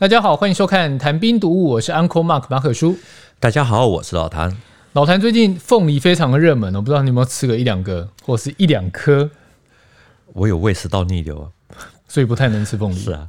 大家好，欢迎收看《谈兵读物》，我是 Uncle Mark 马可叔。大家好，我是老谭。老谭最近凤梨非常的热门，我不知道你有没有吃个一两个，或是一两颗。我有胃食道逆流啊，所以不太能吃凤梨。是啊。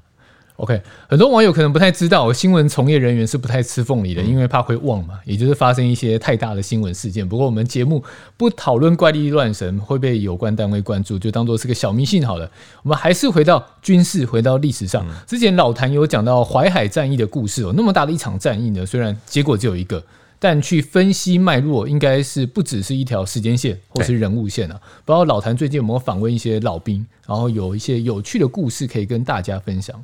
OK，很多网友可能不太知道，新闻从业人员是不太吃凤梨的，因为怕会忘嘛，也就是发生一些太大的新闻事件。不过我们节目不讨论怪力乱神会被有关单位关注，就当做是个小迷信好了。我们还是回到军事，回到历史上。之前老谭有讲到淮海战役的故事哦，那么大的一场战役呢，虽然结果只有一个，但去分析脉络，应该是不只是一条时间线或是人物线啊。不知道老谭最近有没有访问一些老兵，然后有一些有趣的故事可以跟大家分享。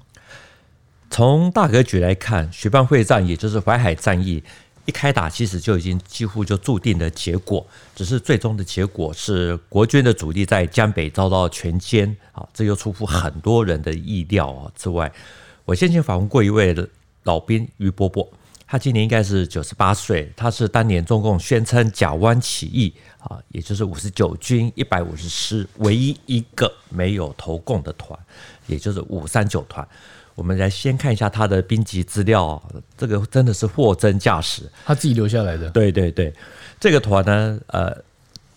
从大格局来看，徐蚌会战也就是淮海战役一开打，其实就已经几乎就注定了结果。只是最终的结果是国军的主力在江北遭到全歼啊，这又出乎很多人的意料啊。之外，我先前访问过一位老兵于伯伯，他今年应该是九十八岁，他是当年中共宣称甲湾起义啊，也就是五十九军一百五十师唯一一个没有投共的团，也就是五三九团。我们来先看一下他的兵籍资料，这个真的是货真价实，他自己留下来的。对对对，这个团呢，呃，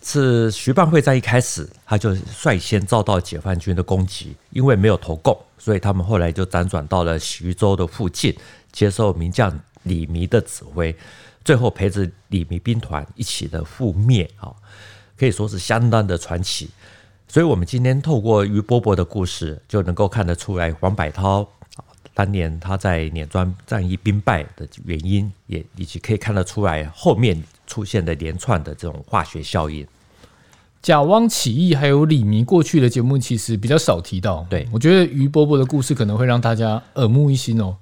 是徐蚌会战一开始，他就率先遭到解放军的攻击，因为没有投共，所以他们后来就辗转到了徐州的附近，接受名将李弥的指挥，最后陪着李弥兵团一起的覆灭啊，可以说是相当的传奇。所以，我们今天透过于波波的故事，就能够看得出来黄百韬。当年他在碾庄战役兵败的原因，也以及可以看得出来后面出现的连串的这种化学效应。甲汪起义还有李弥过去的节目其实比较少提到。对，我觉得于伯伯的故事可能会让大家耳目一新哦。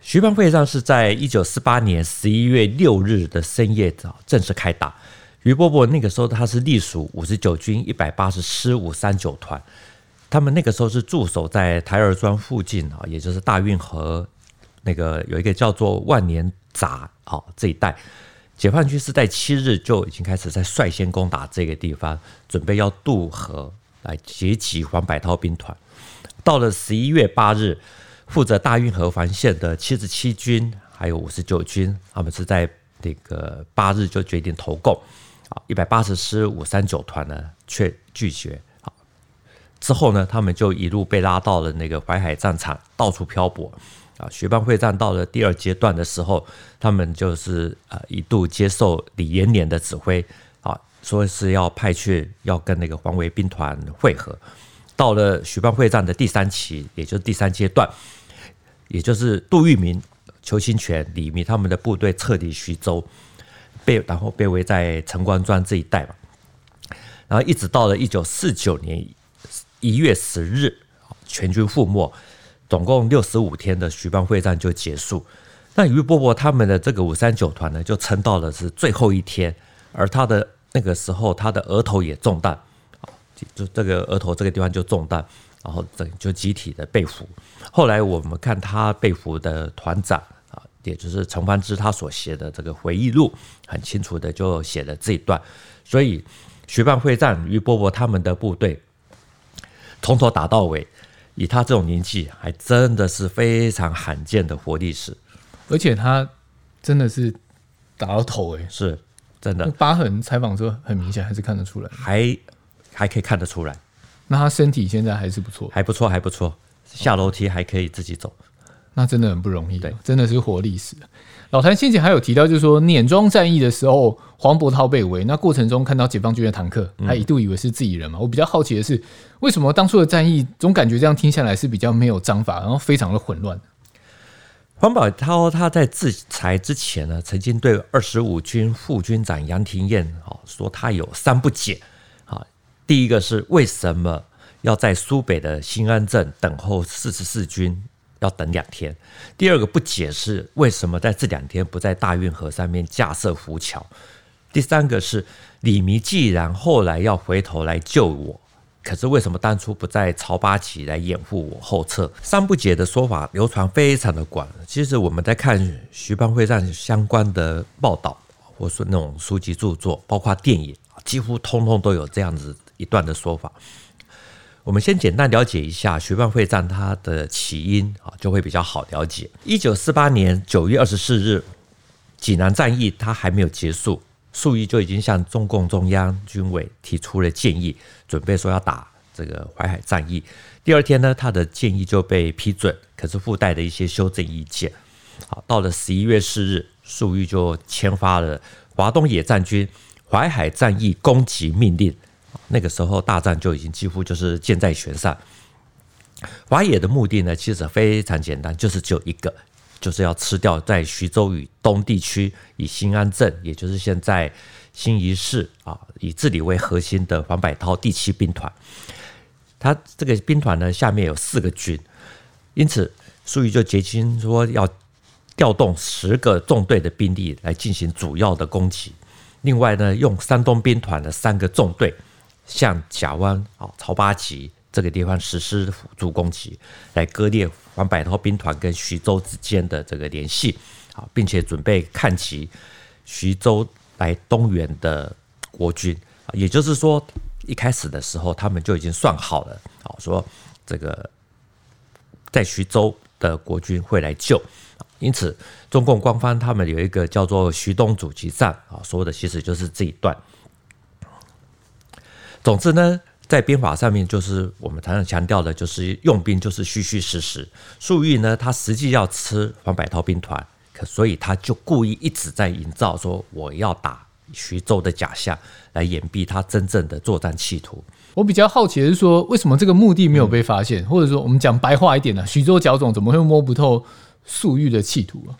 徐蚌会战是在一九四八年十一月六日的深夜早正式开打。于伯伯那个时候他是隶属五十九军一百八十师五三九团。他们那个时候是驻守在台儿庄附近啊，也就是大运河那个有一个叫做万年闸啊这一带，解放军是在七日就已经开始在率先攻打这个地方，准备要渡河来截击黄百韬兵团。到了十一月八日，负责大运河防线的七十七军还有五十九军，他们是在那个八日就决定投共啊，一百八十师五三九团呢却拒绝。之后呢，他们就一路被拉到了那个淮海战场，到处漂泊。啊，徐蚌会战到了第二阶段的时候，他们就是呃一度接受李延年的指挥，啊，说是要派去要跟那个黄维兵团会合。到了徐蚌会战的第三期，也就是第三阶段，也就是杜聿明、邱清泉、李弥他们的部队撤离徐州，被然后被围在陈官庄这一带嘛，然后一直到了一九四九年。一月十日，全军覆没，总共六十五天的徐蚌会战就结束。那于伯伯他们的这个五三九团呢，就撑到了是最后一天，而他的那个时候，他的额头也中弹，就这个额头这个地方就中弹，然后整就集体的被俘。后来我们看他被俘的团长啊，也就是陈方之他所写的这个回忆录，很清楚的就写了这一段。所以徐蚌会战，于伯伯他们的部队。从头打到尾，以他这种年纪，还真的是非常罕见的活历史。而且他真的是打到头诶，是真的。疤痕采访说很明显，还是看得出来，还还可以看得出来。那他身体现在还是不错，还不错，还不错，下楼梯还可以自己走。那真的很不容易，对，真的是活历史。老谭先前还有提到，就是说碾庄战役的时候，黄伯韬被围，那过程中看到解放军的坦克，他一度以为是自己人嘛。我比较好奇的是，为什么当初的战役总感觉这样听下来是比较没有章法，然后非常的混乱？黄伯韬他在自裁之前呢，曾经对二十五军副军长杨廷彦啊说，他有三不解啊。第一个是为什么要在苏北的新安镇等候四十四军？要等两天。第二个不解释为什么在这两天不在大运河上面架设浮桥。第三个是李弥既然后来要回头来救我，可是为什么当初不在曹八旗来掩护我后撤？三不解的说法流传非常的广。其实我们在看徐蚌会战相关的报道，或是那种书籍著作，包括电影，几乎通通都有这样子一段的说法。我们先简单了解一下徐蚌会战它的起因啊，就会比较好了解。一九四八年九月二十四日，济南战役它还没有结束，粟裕就已经向中共中央军委提出了建议，准备说要打这个淮海战役。第二天呢，他的建议就被批准，可是附带的一些修正意见。好，到了十一月四日，粟裕就签发了华东野战军淮海战役攻击命令。那个时候大战就已经几乎就是箭在弦上。华野的目的呢，其实非常简单，就是只有一个，就是要吃掉在徐州以东地区以新安镇，也就是现在新沂市啊，以这里为核心的黄百韬第七兵团。他这个兵团呢，下面有四个军，因此粟裕就决心说要调动十个纵队的兵力来进行主要的攻击。另外呢，用山东兵团的三个纵队。向甲湾啊、曹八旗这个地方实施辅助攻击，来割裂黄百韬兵团跟徐州之间的这个联系啊，并且准备看齐徐州来东援的国军。也就是说，一开始的时候他们就已经算好了啊，说这个在徐州的国军会来救。因此，中共官方他们有一个叫做徐东阻击战啊，说的其实就是这一段。总之呢，在兵法上面，就是我们常常强调的，就是用兵就是虚虚实实。粟裕呢，他实际要吃黄百韬兵团，可所以他就故意一直在营造说我要打徐州的假象，来掩蔽他真正的作战企图。我比较好奇的是说，为什么这个目的没有被发现？或者说，我们讲白话一点呢？徐州剿总怎么会摸不透粟裕的企图啊？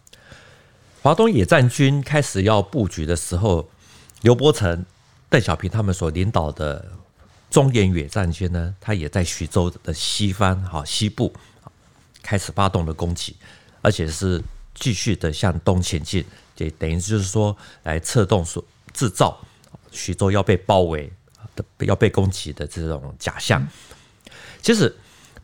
华东野战军开始要布局的时候，刘伯承。邓小平他们所领导的中原野战军呢，他也在徐州的西方、哈西部开始发动了攻击，而且是继续的向东前进，也等于就是说来策动、所制造徐州要被包围的、要被攻击的这种假象。其实，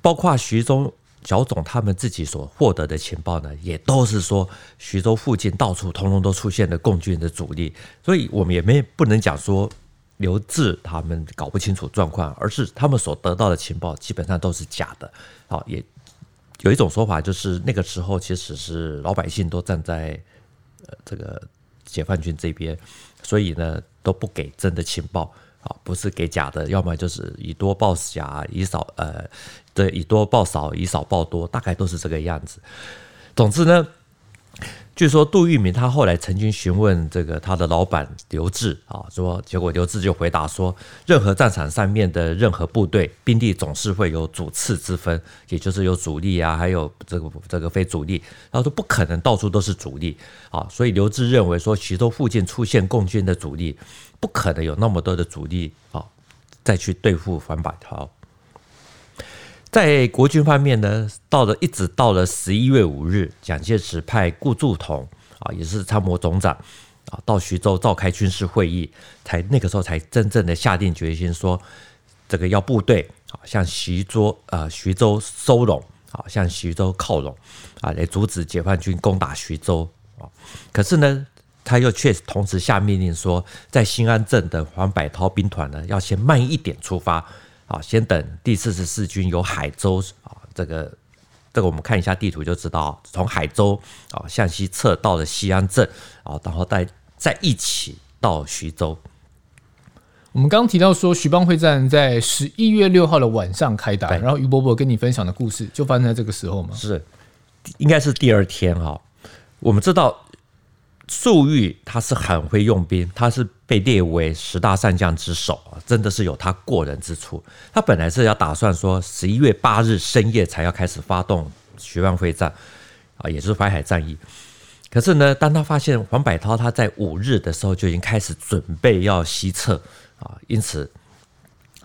包括徐州小总他们自己所获得的情报呢，也都是说徐州附近到处通通都出现了共军的主力，所以我们也没不能讲说刘志他们搞不清楚状况，而是他们所得到的情报基本上都是假的。好，也有一种说法就是那个时候其实是老百姓都站在呃这个解放军这边，所以呢都不给真的情报。啊，不是给假的，要么就是以多报假，以少呃，对，以多报少，以少报多，大概都是这个样子。总之呢，据说杜聿明他后来曾经询问这个他的老板刘志啊，说结果刘志就回答说，任何战场上面的任何部队兵力总是会有主次之分，也就是有主力啊，还有这个这个非主力，然后说不可能到处都是主力啊，所以刘志认为说徐州附近出现共军的主力。不可能有那么多的主力啊，再去对付黄百韬。在国军方面呢，到了一直到了十一月五日，蒋介石派顾祝同啊，也是参谋总长啊，到徐州召开军事会议，才那个时候才真正的下定决心说，这个要部队啊向徐州啊徐州收拢啊，向徐州靠拢啊，来阻止解放军攻打徐州啊。可是呢，他又却同时下命令说，在新安镇的黄百韬兵团呢，要先慢一点出发，啊，先等第四十四军由海州啊，这个这个我们看一下地图就知道，从海州啊向西撤到了西安镇啊，然后再再一起到徐州。我们刚刚提到说，徐蚌会战在十一月六号的晚上开打，然后于伯伯跟你分享的故事就发生在这个时候吗？是，应该是第二天哈。我们知道。粟裕他是很会用兵，他是被列为十大善将之首啊，真的是有他过人之处。他本来是要打算说十一月八日深夜才要开始发动徐蚌会战啊，也是淮海战役。可是呢，当他发现黄百韬他在五日的时候就已经开始准备要西撤啊，因此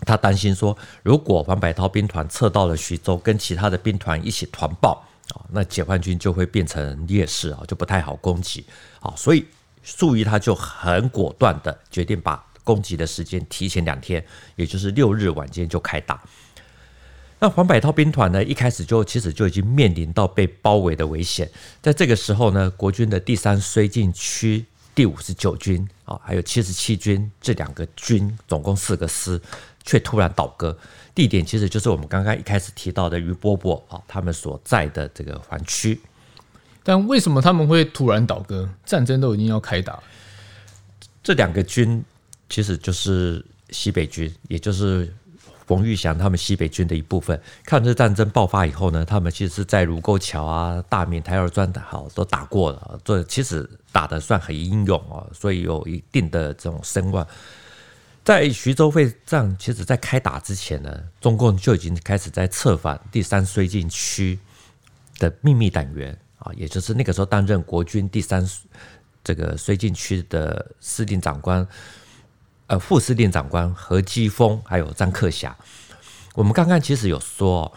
他担心说，如果黄百韬兵团撤到了徐州，跟其他的兵团一起团爆。啊，那解放军就会变成劣势啊，就不太好攻击啊，所以粟裕他就很果断的决定把攻击的时间提前两天，也就是六日晚间就开打。那黄百韬兵团呢，一开始就其实就已经面临到被包围的危险，在这个时候呢，国军的第三绥靖区第五十九军啊，还有七十七军这两个军，总共四个师，却突然倒戈。地点其实就是我们刚刚一开始提到的于伯伯啊，他们所在的这个环区。但为什么他们会突然倒戈？战争都已经要开打，这两个军其实就是西北军，也就是冯玉祥他们西北军的一部分。抗日战争爆发以后呢，他们其实是在卢沟桥啊、大名、台儿庄的好都打过了，这其实打得算很英勇啊，所以有一定的这种声望。在徐州会战，其实在开打之前呢，中共就已经开始在策反第三绥靖区的秘密党员啊，也就是那个时候担任国军第三这个绥靖区的司令长官，呃，副司令长官何基丰还有张克侠。我们刚刚其实有说，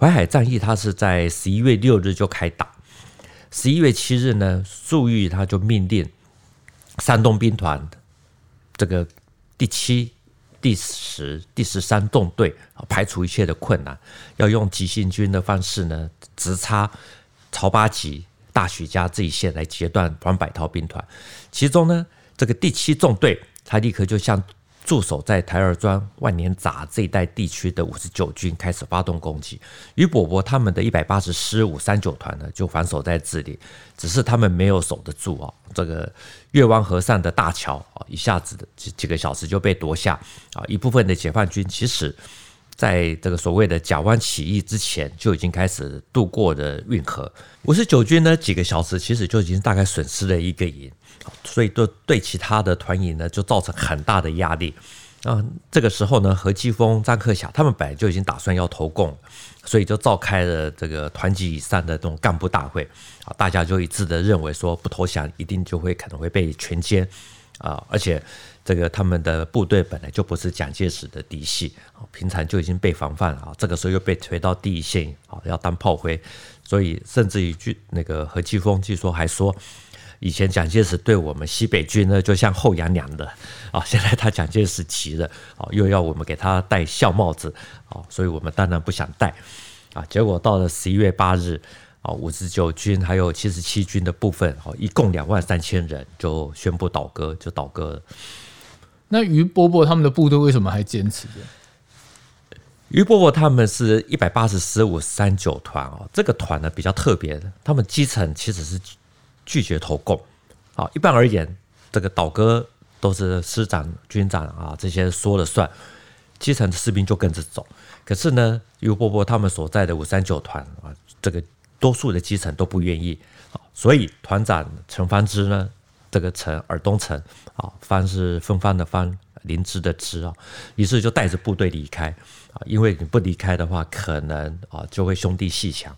淮海战役它是在十一月六日就开打，十一月七日呢，粟裕他就命令山东兵团这个。第七、第十、第十三纵队排除一切的困难，要用急行军的方式呢，直插曹八旗、大许家这一线来截断黄百韬兵团。其中呢，这个第七纵队，他立刻就向驻守在台儿庄、万年闸这一带地区的五十九军开始发动攻击。于伯伯他们的一百八十师五三九团呢，就防守在这里，只是他们没有守得住啊。这个越湾河上的大桥啊，一下子几几个小时就被夺下啊。一部分的解放军其实在这个所谓的甲湾起义之前就已经开始渡过了运河。五十九军呢，几个小时其实就已经大概损失了一个营。所以，对对其他的团营呢，就造成很大的压力。啊，这个时候呢，何基丰、张克侠他们本来就已经打算要投共，所以就召开了这个团级以上的这种干部大会。啊，大家就一致的认为说，不投降一定就会可能会被全歼。啊，而且这个他们的部队本来就不是蒋介石的嫡系，平常就已经被防范啊，这个时候又被推到第一线，啊，要当炮灰。所以，甚至于据那个何基丰据说还说。以前蒋介石对我们西北军呢，就像后娘娘的啊，现在他蒋介石急了啊，又要我们给他戴孝帽子啊，所以我们当然不想戴啊。结果到了十一月八日啊，五十九军还有七十七军的部分啊，一共两万三千人就宣布倒戈，就倒戈。那于伯伯他们的部队为什么还坚持？于伯伯他们是一百八十师五三九团哦，这个团呢比较特别的，他们基层其实是。拒绝投共，好，一般而言，这个倒戈都是师长、军长啊这些说了算，基层的士兵就跟着走。可是呢，于伯伯他们所在的五三九团啊，这个多数的基层都不愿意，所以团长陈方之呢，这个城尔东城啊，方是芬芳的芳，灵芝的芝啊，于是就带着部队离开啊，因为你不离开的话，可能啊就会兄弟鬩墙。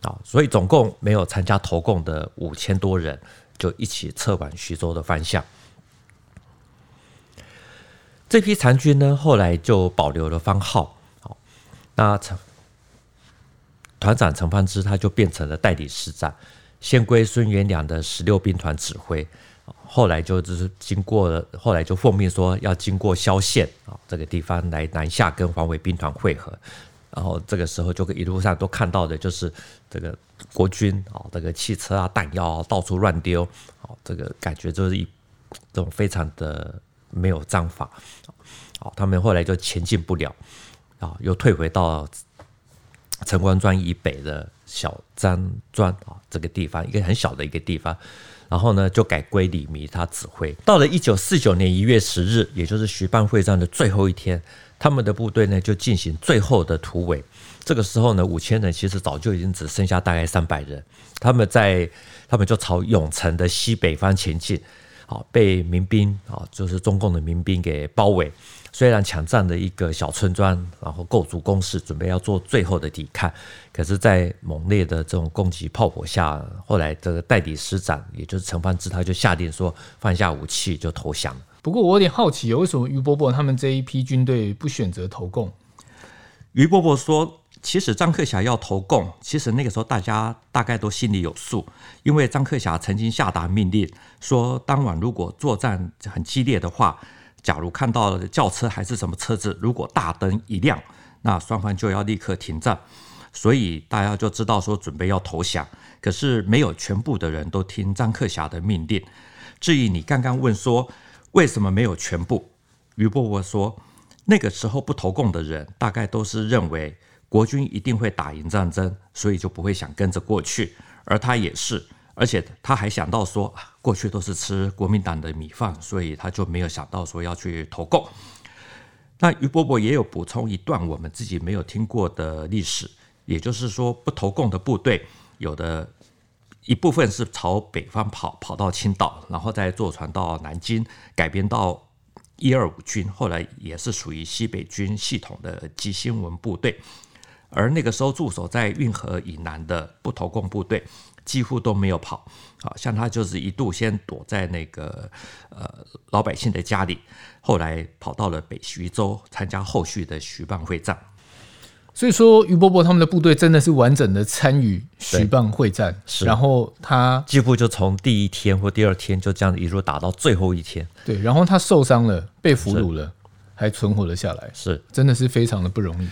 啊，所以总共没有参加投共的五千多人，就一起撤往徐州的方向。这批残军呢，后来就保留了番号。好，那陈团长陈方之他就变成了代理师长，先归孙元良的十六兵团指挥。后来就只是经过了，后来就奉命说要经过萧县啊这个地方来南下跟黄维兵团会合。然后这个时候就一路上都看到的就是这个国军啊，这个汽车啊、弹药啊到处乱丢，啊，这个感觉就是一种非常的没有章法，啊，他们后来就前进不了，啊，又退回到陈官庄以北的小张庄啊这个地方，一个很小的一个地方，然后呢就改归李弥他指挥。到了一九四九年一月十日，也就是徐蚌会战的最后一天。他们的部队呢，就进行最后的突围。这个时候呢，五千人其实早就已经只剩下大概三百人。他们在，他们就朝永城的西北方前进。啊，被民兵啊，就是中共的民兵给包围。虽然抢占了一个小村庄，然后构筑工事，准备要做最后的抵抗，可是，在猛烈的这种攻击炮火下，后来这个代理师长，也就是陈方之，他就下令说放下武器就投降。不过我有点好奇，为什么于伯伯他们这一批军队不选择投共？于伯伯说，其实张克侠要投共，其实那个时候大家大概都心里有数，因为张克侠曾经下达命令说，当晚如果作战很激烈的话，假如看到轿车还是什么车子，如果大灯一亮，那双方就要立刻停战，所以大家就知道说准备要投降。可是没有全部的人都听张克侠的命令。至于你刚刚问说，为什么没有全部？于伯伯说：“那个时候不投共的人，大概都是认为国军一定会打赢战争，所以就不会想跟着过去。而他也是，而且他还想到说，过去都是吃国民党的米饭，所以他就没有想到说要去投共。那俞伯伯也有补充一段我们自己没有听过的历史，也就是说，不投共的部队有的一部分是朝北方跑，跑到青岛，然后再坐船到南京，改编到一二五军，后来也是属于西北军系统的急新闻部队。而那个时候驻守在运河以南的不投共部队几乎都没有跑，好像他就是一度先躲在那个呃老百姓的家里，后来跑到了北徐州参加后续的徐蚌会战。所以说，于伯伯他们的部队真的是完整的参与徐蚌会战，然后他几乎就从第一天或第二天就这样一路打到最后一天。对，然后他受伤了，被俘虏了，还存活了下来，是，真的是非常的不容易。